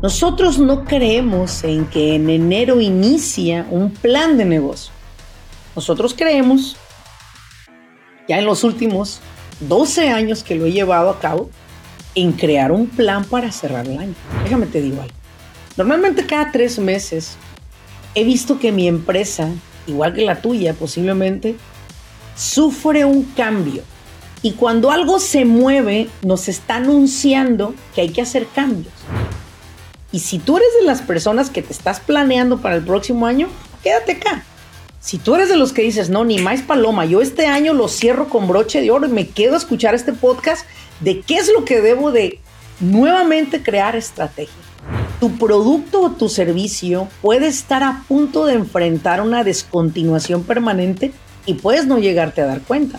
Nosotros no creemos en que en enero inicia un plan de negocio. Nosotros creemos, ya en los últimos 12 años que lo he llevado a cabo, en crear un plan para cerrar el año. Déjame te digo algo. Normalmente cada tres meses he visto que mi empresa, igual que la tuya posiblemente, sufre un cambio. Y cuando algo se mueve, nos está anunciando que hay que hacer cambios. Y si tú eres de las personas que te estás planeando para el próximo año, quédate acá. Si tú eres de los que dices, no, ni más paloma, yo este año lo cierro con broche de oro y me quedo a escuchar este podcast de qué es lo que debo de nuevamente crear estrategia. Tu producto o tu servicio puede estar a punto de enfrentar una descontinuación permanente y puedes no llegarte a dar cuenta.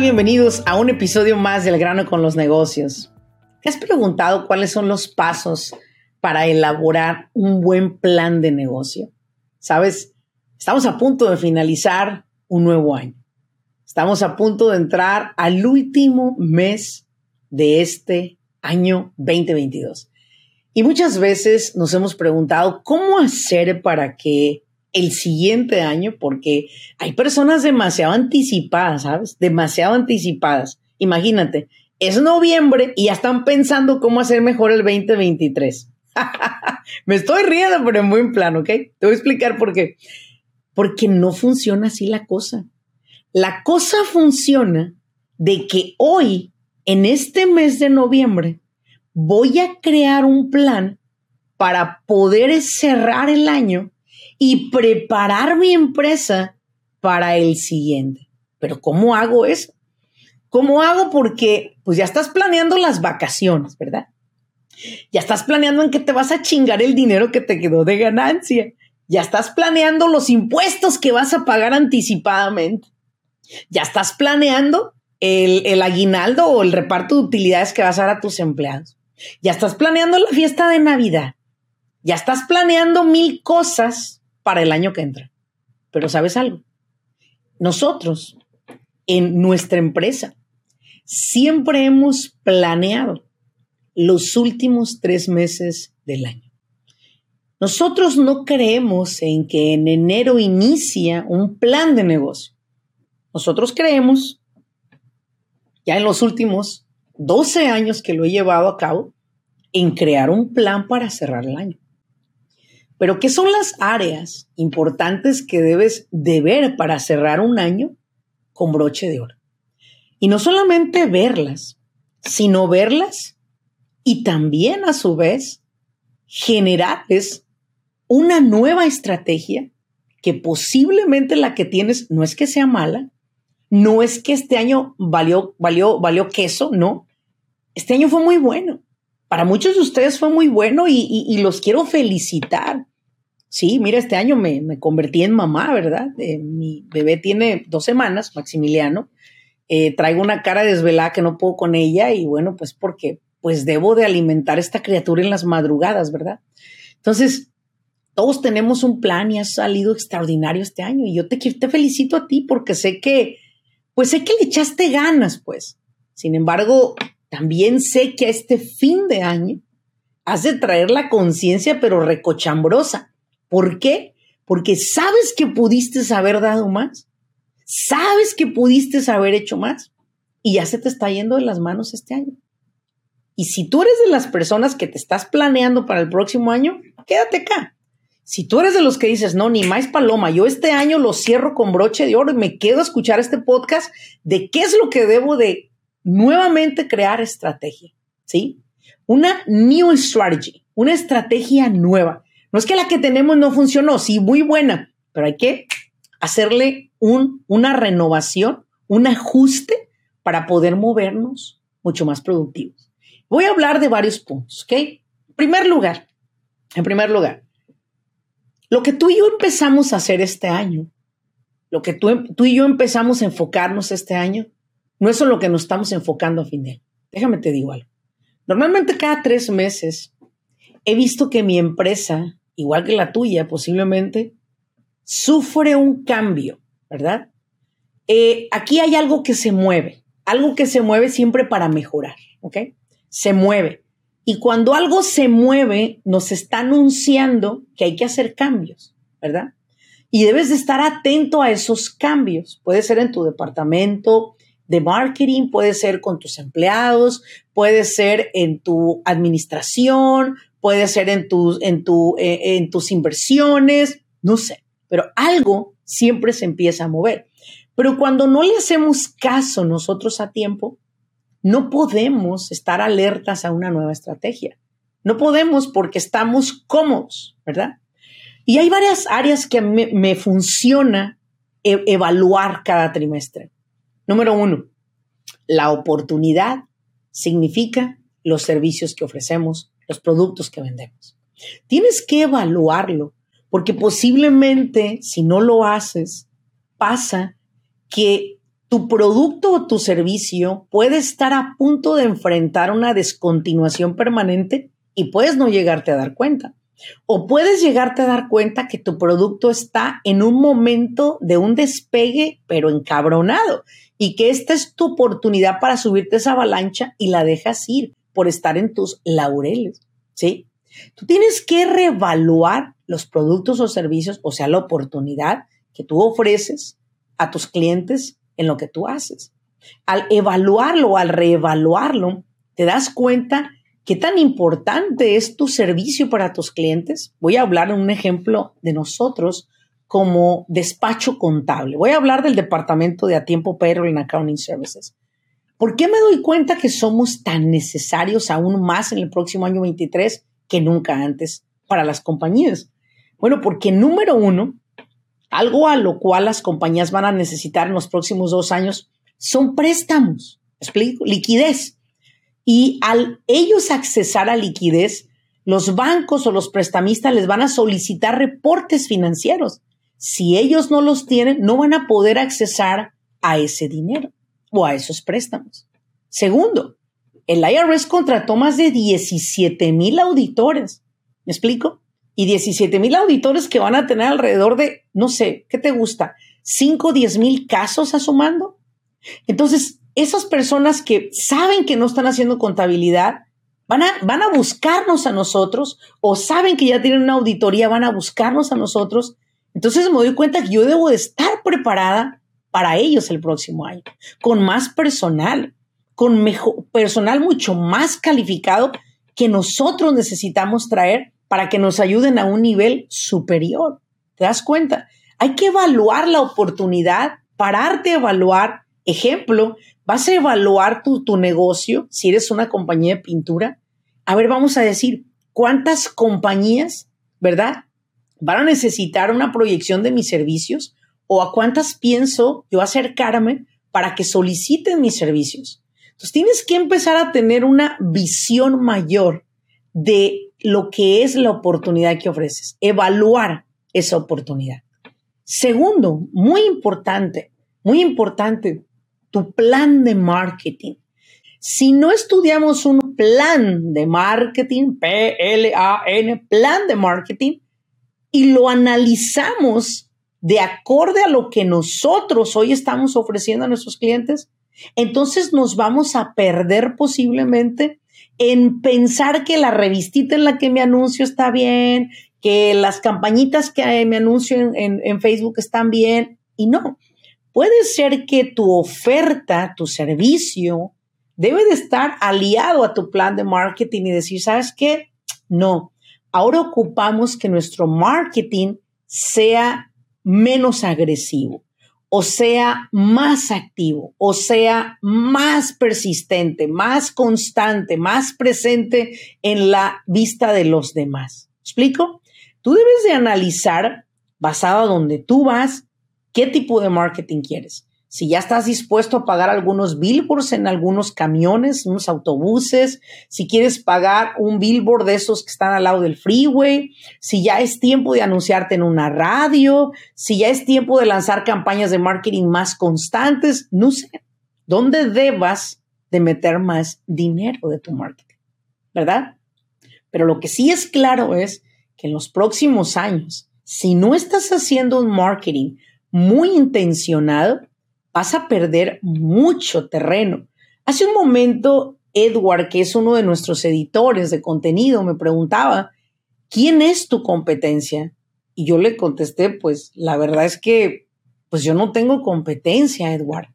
Bienvenidos a un episodio más del grano con los negocios. ¿Te has preguntado cuáles son los pasos para elaborar un buen plan de negocio? Sabes, estamos a punto de finalizar un nuevo año. Estamos a punto de entrar al último mes de este año 2022. Y muchas veces nos hemos preguntado cómo hacer para que el siguiente año, porque hay personas demasiado anticipadas, ¿sabes? Demasiado anticipadas. Imagínate, es noviembre y ya están pensando cómo hacer mejor el 2023. Me estoy riendo, pero en buen plan, ¿ok? Te voy a explicar por qué. Porque no funciona así la cosa. La cosa funciona de que hoy, en este mes de noviembre, voy a crear un plan para poder cerrar el año y preparar mi empresa para el siguiente. Pero ¿cómo hago eso? ¿Cómo hago? Porque pues ya estás planeando las vacaciones, ¿verdad? Ya estás planeando en que te vas a chingar el dinero que te quedó de ganancia. Ya estás planeando los impuestos que vas a pagar anticipadamente. Ya estás planeando el aguinaldo o el reparto de utilidades que vas a dar a tus empleados. Ya estás planeando la fiesta de Navidad. Ya estás planeando mil cosas para el año que entra. Pero sabes algo, nosotros en nuestra empresa siempre hemos planeado los últimos tres meses del año. Nosotros no creemos en que en enero inicia un plan de negocio. Nosotros creemos, ya en los últimos 12 años que lo he llevado a cabo, en crear un plan para cerrar el año. Pero ¿qué son las áreas importantes que debes de ver para cerrar un año con broche de oro? Y no solamente verlas, sino verlas y también a su vez generarles una nueva estrategia que posiblemente la que tienes no es que sea mala, no es que este año valió, valió, valió queso, no. Este año fue muy bueno. Para muchos de ustedes fue muy bueno y, los quiero felicitar. Sí, mira, este año me, convertí en mamá, ¿verdad? Eh, mi bebé tiene dos semanas, Maximiliano. Eh, traigo una cara desvelada que no puedo con ella y bueno, pues porque pues debo de alimentar a esta criatura en las madrugadas, ¿verdad? Entonces, todos tenemos un plan y ha salido extraordinario este año y yo te, te felicito a ti porque sé que, pues sé que le echaste ganas, pues. Sin embargo, también sé que a este fin de año has de traer la conciencia, pero recochambrosa. ¿Por qué? Porque sabes que pudiste haber dado más, sabes que pudiste haber hecho más y ya se te está yendo de las manos este año. Y si tú eres de las personas que te estás planeando para el próximo año, quédate acá. Si tú eres de los que dices, no, ni más paloma, yo este año lo cierro con broche de oro y me quedo a escuchar este podcast de qué es lo que debo de nuevamente crear estrategia, ¿sí? Una new strategy, una estrategia nueva. No es que la que tenemos no funcionó, sí, muy buena, pero hay que hacerle un, una renovación, un ajuste para poder movernos mucho más productivos. Voy a hablar de varios puntos, ¿ok? En primer lugar, en primer lugar, lo que tú y yo empezamos a hacer este año, lo que tú, tú y yo empezamos a enfocarnos este año, no es en lo que nos estamos enfocando a fin de. Déjame te digo algo. Normalmente cada tres meses he visto que mi empresa, igual que la tuya posiblemente, sufre un cambio, ¿verdad? Eh, aquí hay algo que se mueve, algo que se mueve siempre para mejorar, ¿ok? Se mueve. Y cuando algo se mueve, nos está anunciando que hay que hacer cambios, ¿verdad? Y debes de estar atento a esos cambios. Puede ser en tu departamento de marketing, puede ser con tus empleados, puede ser en tu administración, puede ser en, en, tu, eh, en tus inversiones, no sé, pero algo siempre se empieza a mover. Pero cuando no le hacemos caso nosotros a tiempo, no podemos estar alertas a una nueva estrategia. No podemos porque estamos cómodos, ¿verdad? Y hay varias áreas que me, me funciona e, evaluar cada trimestre. Número uno, la oportunidad significa los servicios que ofrecemos, los productos que vendemos. Tienes que evaluarlo porque posiblemente si no lo haces, pasa que tu producto o tu servicio puede estar a punto de enfrentar una descontinuación permanente y puedes no llegarte a dar cuenta. O puedes llegarte a dar cuenta que tu producto está en un momento de un despegue, pero encabronado, y que esta es tu oportunidad para subirte esa avalancha y la dejas ir por estar en tus laureles, ¿sí? Tú tienes que reevaluar los productos o servicios, o sea, la oportunidad que tú ofreces a tus clientes en lo que tú haces. Al evaluarlo, al reevaluarlo, te das cuenta qué tan importante es tu servicio para tus clientes. Voy a hablar en un ejemplo de nosotros como despacho contable. Voy a hablar del departamento de a tiempo payroll en accounting services. ¿Por qué me doy cuenta que somos tan necesarios aún más en el próximo año 23 que nunca antes para las compañías? Bueno, porque número uno, algo a lo cual las compañías van a necesitar en los próximos dos años son préstamos, explico, liquidez. Y al ellos accesar a liquidez, los bancos o los prestamistas les van a solicitar reportes financieros. Si ellos no los tienen, no van a poder accesar a ese dinero o a esos préstamos. Segundo, el IRS contrató más de 17 mil auditores. ¿Me explico? y 17 mil auditores que van a tener alrededor de, no sé, ¿qué te gusta? 5 o 10 mil casos a mando. Entonces, esas personas que saben que no están haciendo contabilidad, van a, van a buscarnos a nosotros o saben que ya tienen una auditoría, van a buscarnos a nosotros. Entonces me doy cuenta que yo debo de estar preparada para ellos el próximo año, con más personal, con mejor, personal mucho más calificado que nosotros necesitamos traer para que nos ayuden a un nivel superior. ¿Te das cuenta? Hay que evaluar la oportunidad, pararte a evaluar. Ejemplo, vas a evaluar tu, tu negocio si eres una compañía de pintura. A ver, vamos a decir, ¿cuántas compañías, verdad? Van a necesitar una proyección de mis servicios o a cuántas pienso yo acercarme para que soliciten mis servicios. Entonces tienes que empezar a tener una visión mayor de lo que es la oportunidad que ofreces, evaluar esa oportunidad. Segundo, muy importante, muy importante, tu plan de marketing. Si no estudiamos un plan de marketing, P-L-A-N, plan de marketing, y lo analizamos de acorde a lo que nosotros hoy estamos ofreciendo a nuestros clientes, entonces nos vamos a perder posiblemente en pensar que la revistita en la que me anuncio está bien, que las campañitas que me anuncio en, Facebook están bien. Y no, puede ser que tu oferta, tu servicio, debe de estar aliado a tu plan de marketing y decir, ¿sabes qué? No, ahora ocupamos que nuestro marketing sea menos agresivo o sea más activo, o sea más persistente, más constante, más presente en la vista de los demás. ¿Explico? Tú debes de analizar basado a donde tú vas, qué tipo de marketing quieres. Si ya estás dispuesto a pagar algunos billboards en algunos camiones, unos autobuses, si quieres pagar un billboard de esos que están al lado del freeway, si ya es tiempo de anunciarte en una radio, si ya es tiempo de lanzar campañas de marketing más constantes, no sé, dónde debas de meter más dinero de tu marketing, ¿verdad? Pero lo que sí es claro es que en los próximos años, si no estás haciendo un marketing muy intencionado, vas a perder mucho terreno. Hace un momento, Edward, que es uno de nuestros editores de contenido, me preguntaba, ¿quién es tu competencia? Y yo le contesté, pues la verdad es que, pues yo no tengo competencia, Edward.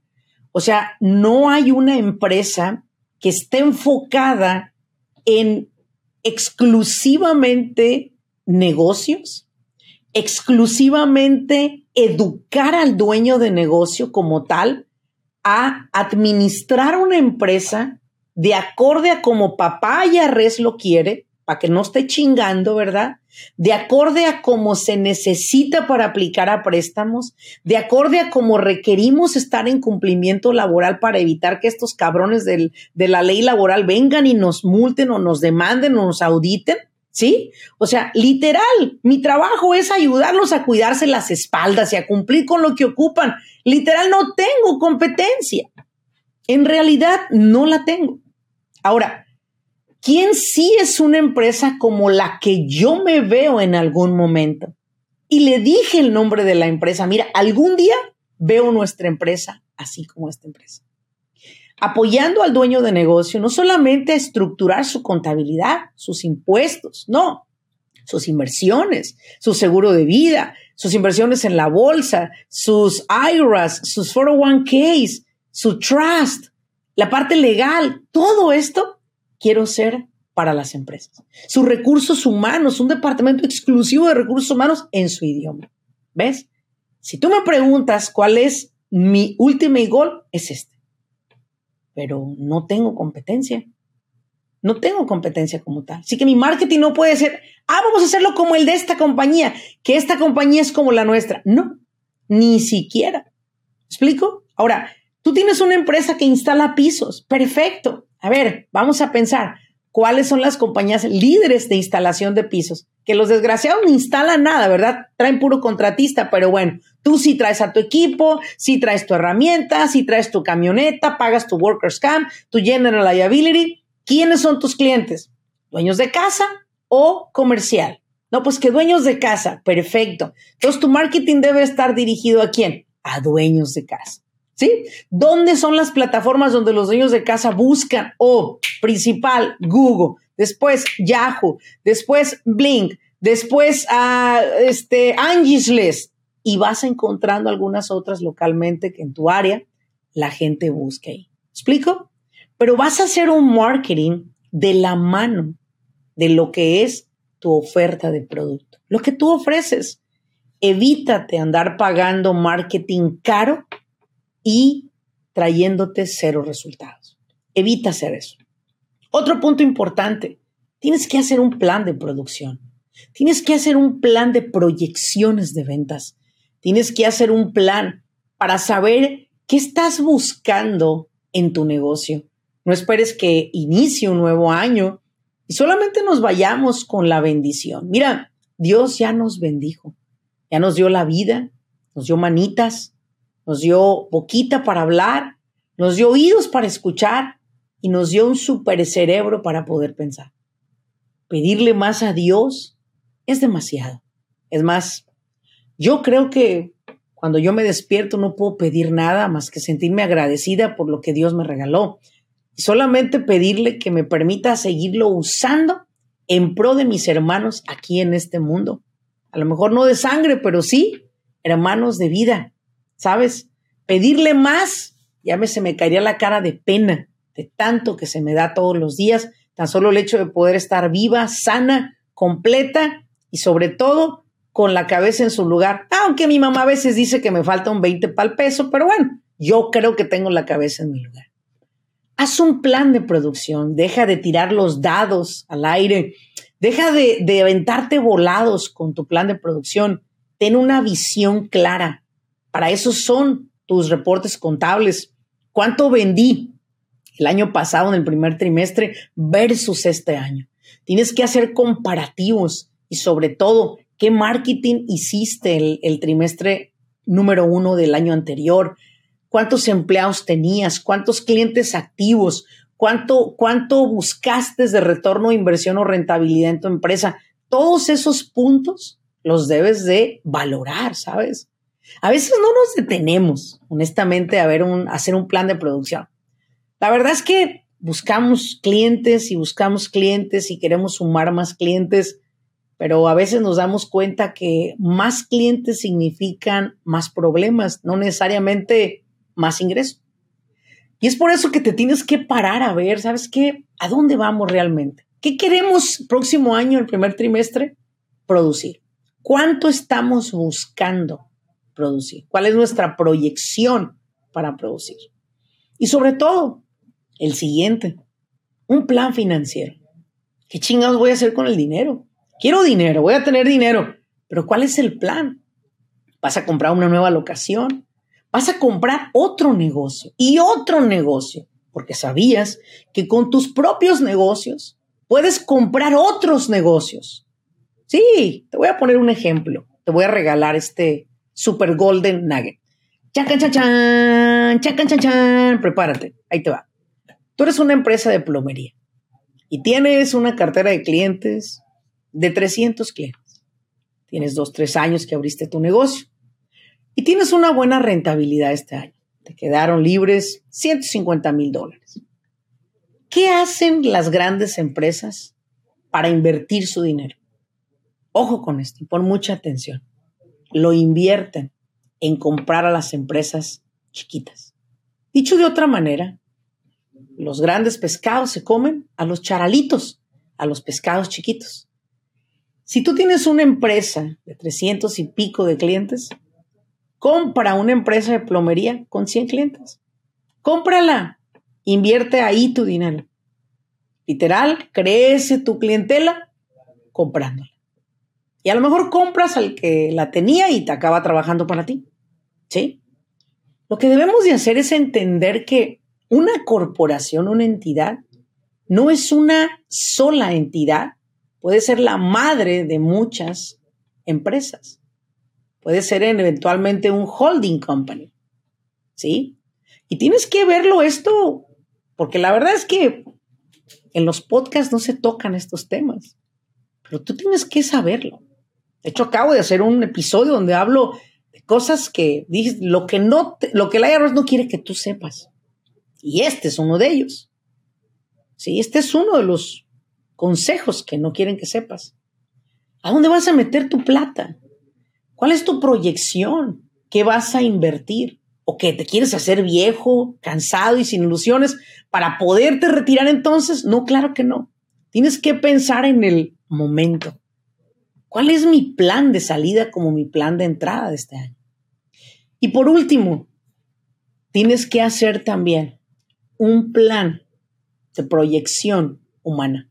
O sea, no hay una empresa que esté enfocada en exclusivamente negocios, exclusivamente educar al dueño de negocio como tal a administrar una empresa de acorde a como papá y res lo quiere, para que no esté chingando, ¿verdad? De acorde a cómo se necesita para aplicar a préstamos, de acorde a cómo requerimos estar en cumplimiento laboral para evitar que estos cabrones del, de la ley laboral vengan y nos multen o nos demanden o nos auditen. ¿Sí? O sea, literal, mi trabajo es ayudarlos a cuidarse las espaldas y a cumplir con lo que ocupan. Literal, no tengo competencia. En realidad, no la tengo. Ahora, ¿quién sí es una empresa como la que yo me veo en algún momento? Y le dije el nombre de la empresa. Mira, algún día veo nuestra empresa así como esta empresa apoyando al dueño de negocio no solamente a estructurar su contabilidad, sus impuestos, no, sus inversiones, su seguro de vida, sus inversiones en la bolsa, sus IRAs, sus 401ks, su trust, la parte legal, todo esto quiero ser para las empresas. Sus recursos humanos, un departamento exclusivo de recursos humanos en su idioma. ¿Ves? Si tú me preguntas cuál es mi último gol, es este pero no tengo competencia. No tengo competencia como tal. Así que mi marketing no puede ser, ah, vamos a hacerlo como el de esta compañía, que esta compañía es como la nuestra. No, ni siquiera. ¿Explico? Ahora, tú tienes una empresa que instala pisos. Perfecto. A ver, vamos a pensar cuáles son las compañías líderes de instalación de pisos. Que los desgraciados no instalan nada, ¿verdad? Traen puro contratista, pero bueno, tú sí traes a tu equipo, sí traes tu herramienta, sí traes tu camioneta, pagas tu workers camp, tu general liability. ¿Quiénes son tus clientes? ¿Dueños de casa o comercial? No, pues que dueños de casa, perfecto. Entonces tu marketing debe estar dirigido a quién? A dueños de casa. ¿Sí? ¿Dónde son las plataformas donde los dueños de casa buscan? O principal, Google, después Yahoo, después Blink, después uh, este, Angie's List, y vas encontrando algunas otras localmente que en tu área la gente busque. ¿Explico? Pero vas a hacer un marketing de la mano de lo que es tu oferta de producto, lo que tú ofreces. Evítate andar pagando marketing caro y trayéndote cero resultados. Evita hacer eso. Otro punto importante, tienes que hacer un plan de producción. Tienes que hacer un plan de proyecciones de ventas. Tienes que hacer un plan para saber qué estás buscando en tu negocio. No esperes que inicie un nuevo año y solamente nos vayamos con la bendición. Mira, Dios ya nos bendijo, ya nos dio la vida, nos dio manitas, nos dio boquita para hablar, nos dio oídos para escuchar y nos dio un super cerebro para poder pensar. Pedirle más a Dios es demasiado. Es más, yo creo que cuando yo me despierto no puedo pedir nada más que sentirme agradecida por lo que Dios me regaló y solamente pedirle que me permita seguirlo usando en pro de mis hermanos aquí en este mundo. A lo mejor no de sangre, pero sí hermanos de vida ¿sabes? Pedirle más, ya me se me caería la cara de pena de tanto que se me da todos los días, tan solo el hecho de poder estar viva, sana, completa y sobre todo con la cabeza en su lugar. Aunque mi mamá a veces dice que me falta un 20 para el peso, pero bueno, yo creo que tengo la cabeza en mi lugar. Haz un plan de producción, deja de tirar los dados al aire, deja de, de aventarte volados con tu plan de producción ten una visión clara. Para eso son tus reportes contables. ¿Cuánto vendí el año pasado en el primer trimestre versus este año? Tienes que hacer comparativos y sobre todo, ¿qué marketing hiciste el, el trimestre número uno del año anterior? ¿Cuántos empleados tenías? ¿Cuántos clientes activos? ¿Cuánto, cuánto buscaste de retorno inversión o rentabilidad en tu empresa? Todos esos puntos los debes de valorar, ¿sabes? A veces no nos detenemos, honestamente, a ver un, hacer un plan de producción. La verdad es que buscamos clientes y buscamos clientes y queremos sumar más clientes, pero a veces nos damos cuenta que más clientes significan más problemas, no necesariamente más ingresos. Y es por eso que te tienes que parar a ver, ¿sabes qué? ¿A dónde vamos realmente? ¿Qué queremos próximo año, el primer trimestre? Producir. ¿Cuánto estamos buscando producir? ¿Cuál es nuestra proyección para producir? Y sobre todo, el siguiente, un plan financiero. ¿Qué chingados voy a hacer con el dinero? Quiero dinero, voy a tener dinero, pero ¿cuál es el plan? ¿Vas a comprar una nueva locación? vas a comprar otro negocio y otro negocio, porque sabías que con tus propios negocios puedes comprar otros negocios. Sí, te voy a poner un ejemplo. Te voy a regalar este Super Golden Nugget. Chacan, chan, chacan, chan, chan. Prepárate, ahí te va. Tú eres una empresa de plomería y tienes una cartera de clientes de 300 clientes. Tienes dos, tres años que abriste tu negocio y tienes una buena rentabilidad este año. Te quedaron libres 150 mil dólares. ¿Qué hacen las grandes empresas para invertir su dinero? Ojo con esto y pon mucha atención. Lo invierten en comprar a las empresas chiquitas. Dicho de otra manera, los grandes pescados se comen a los charalitos, a los pescados chiquitos. Si tú tienes una empresa de 300 y pico de clientes, Compra una empresa de plomería con 100 clientes. Cómprala. Invierte ahí tu dinero. Literal, crece tu clientela comprándola. Y a lo mejor compras al que la tenía y te acaba trabajando para ti. ¿Sí? Lo que debemos de hacer es entender que una corporación, una entidad, no es una sola entidad, puede ser la madre de muchas empresas. Puede ser eventualmente un holding company. ¿Sí? Y tienes que verlo esto, porque la verdad es que en los podcasts no se tocan estos temas, pero tú tienes que saberlo. De hecho, acabo de hacer un episodio donde hablo de cosas que dices, lo que no, lo que el IRS no quiere que tú sepas. Y este es uno de ellos. Sí, este es uno de los consejos que no quieren que sepas. ¿A dónde vas a meter tu plata? ¿Cuál es tu proyección? ¿Qué vas a invertir? ¿O que te quieres hacer viejo, cansado y sin ilusiones para poderte retirar entonces? No, claro que no. Tienes que pensar en el momento. ¿Cuál es mi plan de salida como mi plan de entrada de este año? Y por último, tienes que hacer también un plan de proyección humana.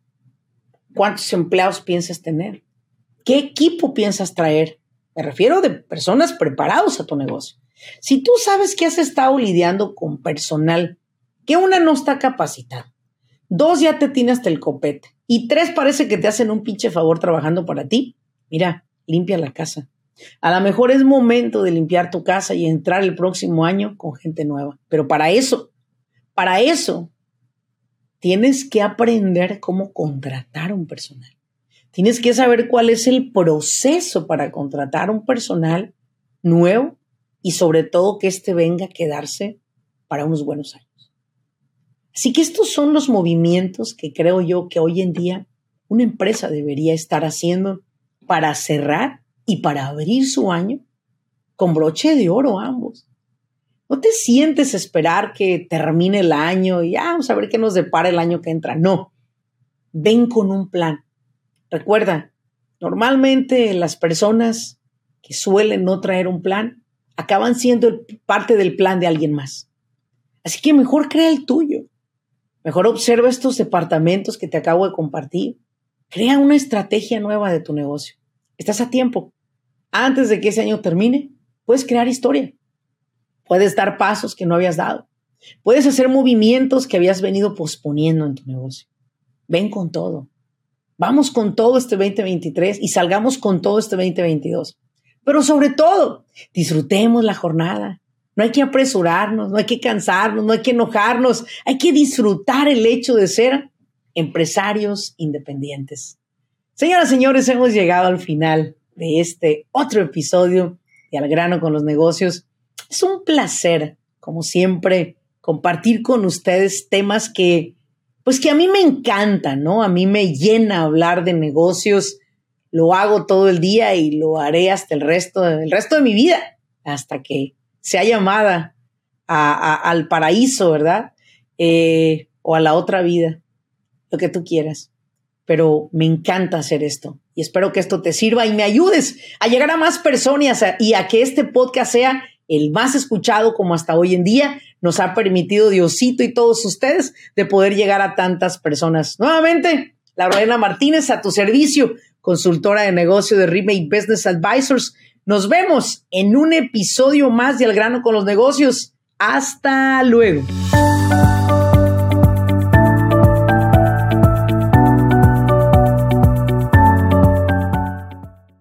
¿Cuántos empleados piensas tener? ¿Qué equipo piensas traer? Me refiero de personas preparados a tu negocio. Si tú sabes que has estado lidiando con personal, que una no está capacitada, dos ya te tiene hasta el copete y tres parece que te hacen un pinche favor trabajando para ti, mira, limpia la casa. A lo mejor es momento de limpiar tu casa y entrar el próximo año con gente nueva. Pero para eso, para eso, tienes que aprender cómo contratar un personal. Tienes que saber cuál es el proceso para contratar un personal nuevo y sobre todo que éste venga a quedarse para unos buenos años. Así que estos son los movimientos que creo yo que hoy en día una empresa debería estar haciendo para cerrar y para abrir su año con broche de oro ambos. No te sientes esperar que termine el año y ah, vamos a ver qué nos depara el año que entra. No, ven con un plan Recuerda, normalmente las personas que suelen no traer un plan acaban siendo parte del plan de alguien más. Así que mejor crea el tuyo. Mejor observa estos departamentos que te acabo de compartir. Crea una estrategia nueva de tu negocio. Estás a tiempo. antes de que ese año termine, puedes crear historia. Puedes dar pasos que no habías dado. Puedes hacer movimientos que habías venido posponiendo en tu negocio. Ven con todo. Vamos con todo este 2023 y salgamos con todo este 2022. Pero sobre todo, disfrutemos la jornada. No hay que apresurarnos, no hay que cansarnos, no hay que enojarnos. Hay que disfrutar el hecho de ser empresarios independientes. Señoras señores, hemos llegado al final de este otro episodio de Al grano con los negocios. Es un placer, como siempre, compartir con ustedes temas que, pues que a mí me encantan, ¿no? A mí me llena hablar de negocios. Lo hago todo el día y lo haré hasta el resto, el resto de mi vida, hasta que sea llamada al paraíso, ¿verdad? Eh, o a la otra vida, lo que tú quieras pero me encanta hacer esto y espero que esto te sirva y me ayudes a llegar a más personas y a que este podcast sea el más escuchado como hasta hoy en día nos ha permitido Diosito y todos ustedes de poder llegar a tantas personas. Nuevamente, Laurena Martínez a tu servicio, consultora de negocio de Remake Business Advisors. Nos vemos en un episodio más de Al grano con los negocios. Hasta luego.